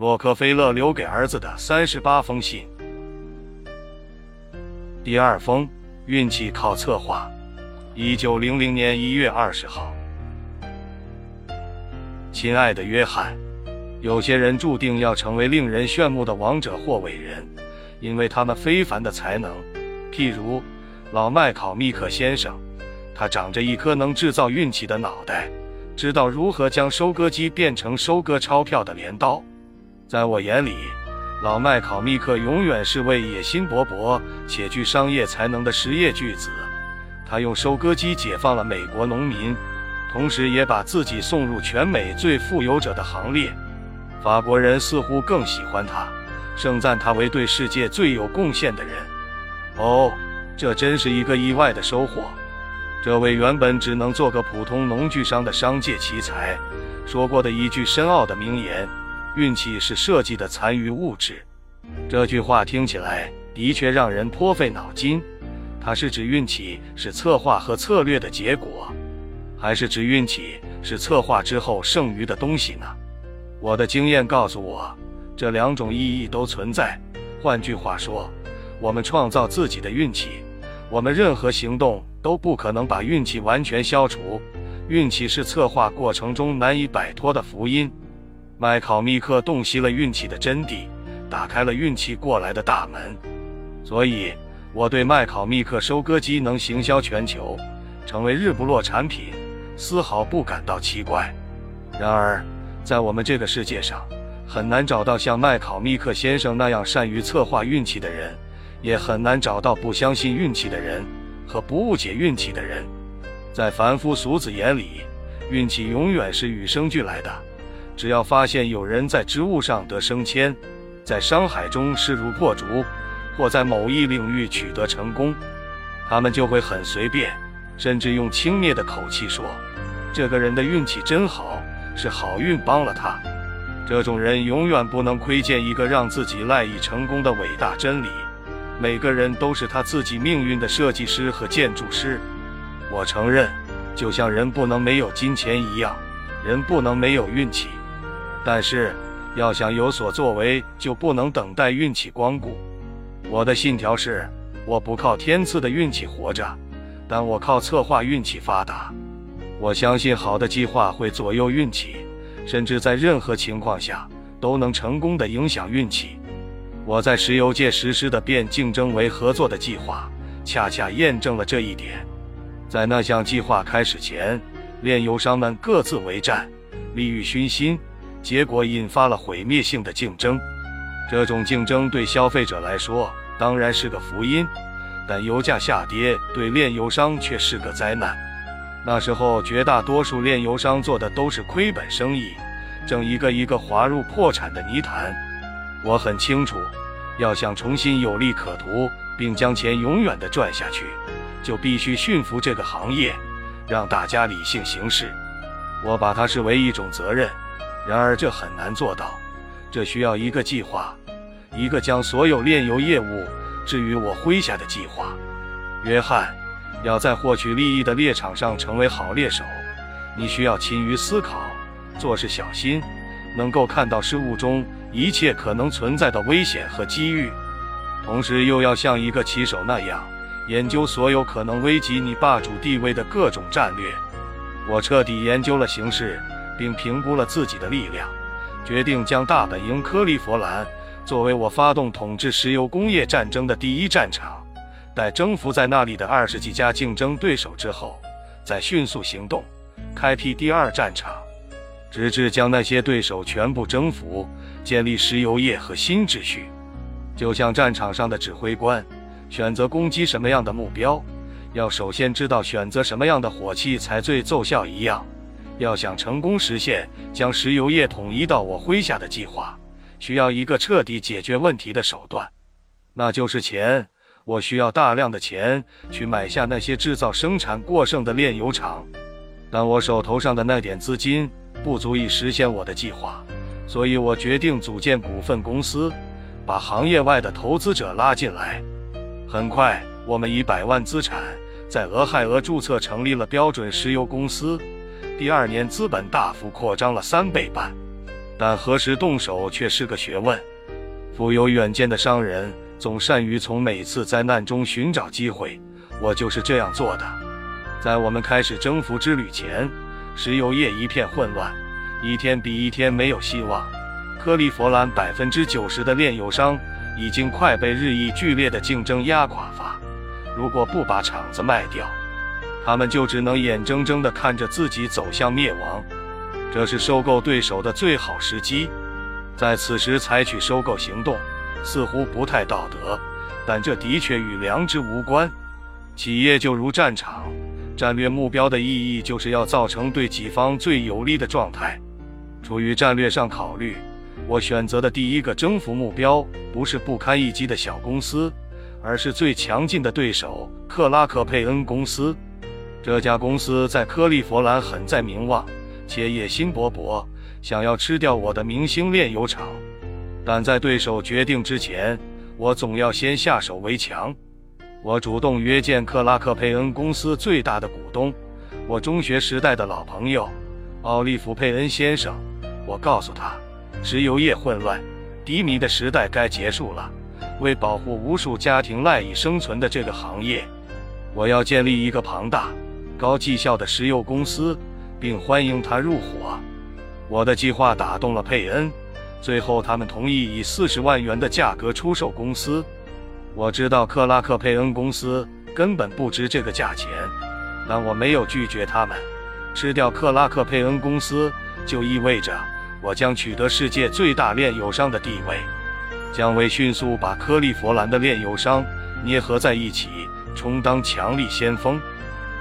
洛克菲勒留给儿子的三十八封信。第二封，运气靠策划。一九零零年一月二十号，亲爱的约翰，有些人注定要成为令人炫目的王者或伟人，因为他们非凡的才能。譬如老麦考密克先生，他长着一颗能制造运气的脑袋，知道如何将收割机变成收割钞票的镰刀。在我眼里，老麦考密克永远是位野心勃勃且具商业才能的实业巨子。他用收割机解放了美国农民，同时也把自己送入全美最富有者的行列。法国人似乎更喜欢他，盛赞他为对世界最有贡献的人。哦，这真是一个意外的收获。这位原本只能做个普通农具商的商界奇才，说过的一句深奥的名言：“运气是设计的残余物质。”这句话听起来的确让人颇费脑筋。它是指运气是策划和策略的结果，还是指运气是策划之后剩余的东西呢？我的经验告诉我，这两种意义都存在。换句话说，我们创造自己的运气，我们任何行动都不可能把运气完全消除。运气是策划过程中难以摆脱的福音。麦考密克洞悉了运气的真谛，打开了运气过来的大门，所以。我对麦考密克收割机能行销全球，成为日不落产品，丝毫不感到奇怪。然而，在我们这个世界上，很难找到像麦考密克先生那样善于策划运气的人，也很难找到不相信运气的人和不误解运气的人。在凡夫俗子眼里，运气永远是与生俱来的。只要发现有人在职务上得升迁，在商海中势如破竹。或在某一领域取得成功，他们就会很随便，甚至用轻蔑的口气说：“这个人的运气真好，是好运帮了他。”这种人永远不能窥见一个让自己赖以成功的伟大真理：每个人都是他自己命运的设计师和建筑师。我承认，就像人不能没有金钱一样，人不能没有运气。但是，要想有所作为，就不能等待运气光顾。我的信条是：我不靠天赐的运气活着，但我靠策划运气发达。我相信好的计划会左右运气，甚至在任何情况下都能成功的影响运气。我在石油界实施的变竞争为合作的计划，恰恰验证了这一点。在那项计划开始前，炼油商们各自为战，利欲熏心，结果引发了毁灭性的竞争。这种竞争对消费者来说。当然是个福音，但油价下跌对炼油商却是个灾难。那时候，绝大多数炼油商做的都是亏本生意，正一个一个滑入破产的泥潭。我很清楚，要想重新有利可图，并将钱永远的赚下去，就必须驯服这个行业，让大家理性行事。我把它视为一种责任，然而这很难做到，这需要一个计划。一个将所有炼油业务置于我麾下的计划，约翰，要在获取利益的猎场上成为好猎手，你需要勤于思考，做事小心，能够看到事物中一切可能存在的危险和机遇，同时又要像一个棋手那样研究所有可能危及你霸主地位的各种战略。我彻底研究了形势，并评估了自己的力量，决定将大本营科利佛兰。作为我发动统治石油工业战争的第一战场，待征服在那里的二十几家竞争对手之后，再迅速行动，开辟第二战场，直至将那些对手全部征服，建立石油业和新秩序。就像战场上的指挥官选择攻击什么样的目标，要首先知道选择什么样的火器才最奏效一样，要想成功实现将石油业统一到我麾下的计划。需要一个彻底解决问题的手段，那就是钱。我需要大量的钱去买下那些制造生产过剩的炼油厂，但我手头上的那点资金不足以实现我的计划，所以我决定组建股份公司，把行业外的投资者拉进来。很快，我们以百万资产在俄亥俄注册成立了标准石油公司。第二年，资本大幅扩张了三倍半。但何时动手却是个学问。富有远见的商人总善于从每次灾难中寻找机会，我就是这样做的。在我们开始征服之旅前，石油业一片混乱，一天比一天没有希望。克利佛兰百分之九十的炼油商已经快被日益剧烈的竞争压垮发。如果不把厂子卖掉，他们就只能眼睁睁地看着自己走向灭亡。这是收购对手的最好时机，在此时采取收购行动似乎不太道德，但这的确与良知无关。企业就如战场，战略目标的意义就是要造成对己方最有利的状态。出于战略上考虑，我选择的第一个征服目标不是不堪一击的小公司，而是最强劲的对手克拉克佩恩公司。这家公司在科利佛兰很在名望。且野心勃勃，想要吃掉我的明星炼油厂。但在对手决定之前，我总要先下手为强。我主动约见克拉克佩恩公司最大的股东，我中学时代的老朋友奥利弗佩恩先生。我告诉他，石油业混乱、低迷的时代该结束了。为保护无数家庭赖以生存的这个行业，我要建立一个庞大、高绩效的石油公司。并欢迎他入伙。我的计划打动了佩恩，最后他们同意以四十万元的价格出售公司。我知道克拉克佩恩公司根本不值这个价钱，但我没有拒绝他们。吃掉克拉克佩恩公司就意味着我将取得世界最大炼油商的地位，将为迅速把科利佛兰的炼油商捏合在一起充当强力先锋。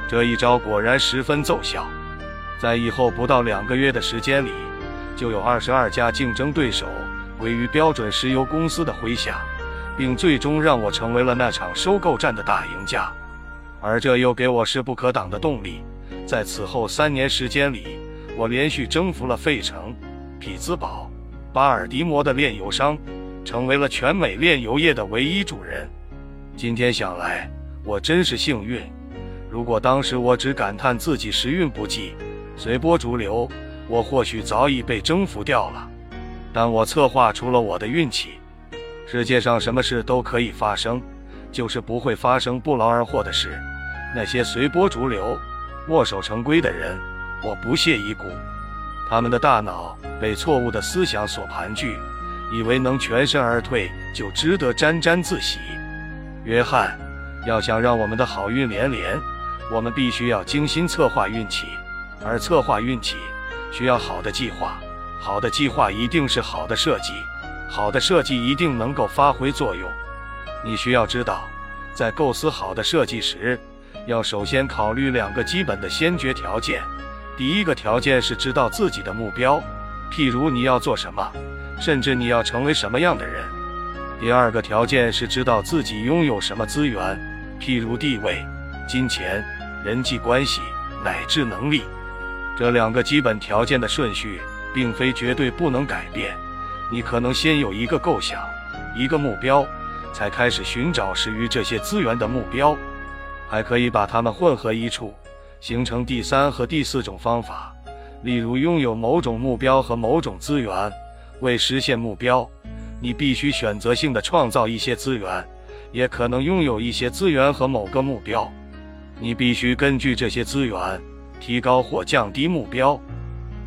这一招果然十分奏效。在以后不到两个月的时间里，就有二十二家竞争对手归于标准石油公司的麾下，并最终让我成为了那场收购战的大赢家。而这又给我势不可挡的动力。在此后三年时间里，我连续征服了费城、匹兹堡、巴尔的摩的炼油商，成为了全美炼油业的唯一主人。今天想来，我真是幸运。如果当时我只感叹自己时运不济，随波逐流，我或许早已被征服掉了。但我策划出了我的运气。世界上什么事都可以发生，就是不会发生不劳而获的事。那些随波逐流、墨守成规的人，我不屑一顾。他们的大脑被错误的思想所盘踞，以为能全身而退就值得沾沾自喜。约翰，要想让我们的好运连连，我们必须要精心策划运气。而策划运气需要好的计划，好的计划一定是好的设计，好的设计一定能够发挥作用。你需要知道，在构思好的设计时，要首先考虑两个基本的先决条件。第一个条件是知道自己的目标，譬如你要做什么，甚至你要成为什么样的人。第二个条件是知道自己拥有什么资源，譬如地位、金钱、人际关系乃至能力。这两个基本条件的顺序并非绝对不能改变。你可能先有一个构想，一个目标，才开始寻找适于这些资源的目标，还可以把它们混合一处，形成第三和第四种方法。例如，拥有某种目标和某种资源。为实现目标，你必须选择性的创造一些资源，也可能拥有一些资源和某个目标。你必须根据这些资源。提高或降低目标，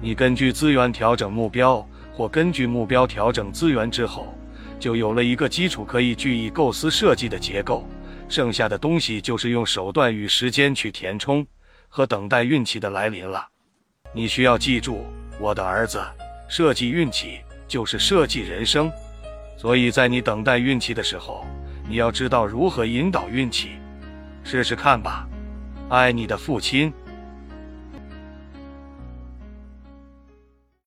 你根据资源调整目标，或根据目标调整资源之后，就有了一个基础可以据以构思设计的结构。剩下的东西就是用手段与时间去填充和等待运气的来临了。你需要记住，我的儿子，设计运气就是设计人生。所以在你等待运气的时候，你要知道如何引导运气。试试看吧。爱你的父亲。